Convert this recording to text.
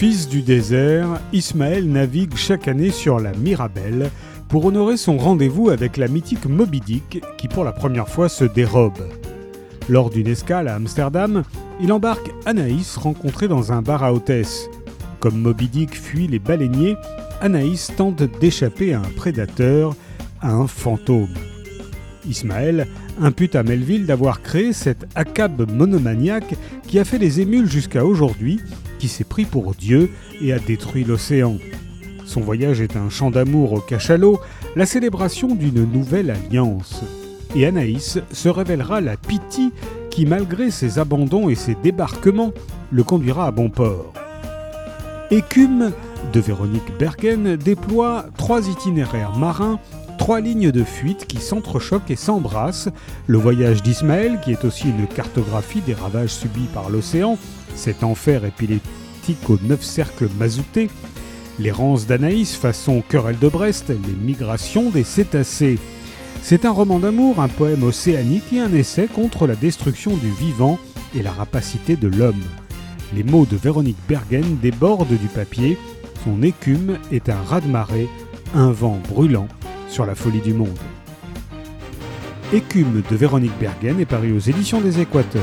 Fils du désert, Ismaël navigue chaque année sur la Mirabelle pour honorer son rendez-vous avec la mythique Moby Dick qui pour la première fois se dérobe. Lors d'une escale à Amsterdam, il embarque Anaïs rencontrée dans un bar à hôtesse. Comme Moby Dick fuit les baleiniers, Anaïs tente d'échapper à un prédateur, à un fantôme. Ismaël impute à Melville d'avoir créé cet acab monomaniaque qui a fait les émules jusqu'à aujourd'hui, qui s'est pris pour Dieu et a détruit l'océan. Son voyage est un chant d'amour au cachalot, la célébration d'une nouvelle alliance. Et Anaïs se révélera la pitié qui, malgré ses abandons et ses débarquements, le conduira à bon port. Écume de Véronique Bergen déploie trois itinéraires marins trois lignes de fuite qui s'entrechoquent et s'embrassent. Le voyage d'Ismaël, qui est aussi une cartographie des ravages subis par l'océan, cet enfer épileptique aux neuf cercles mazoutés. L'errance d'Anaïs façon querelle de Brest, les migrations des cétacés. C'est un roman d'amour, un poème océanique et un essai contre la destruction du vivant et la rapacité de l'homme. Les mots de Véronique Bergen débordent du papier. Son écume est un raz-de-marée, un vent brûlant sur la folie du monde. Écume de Véronique Bergen est paru aux éditions des Équateurs.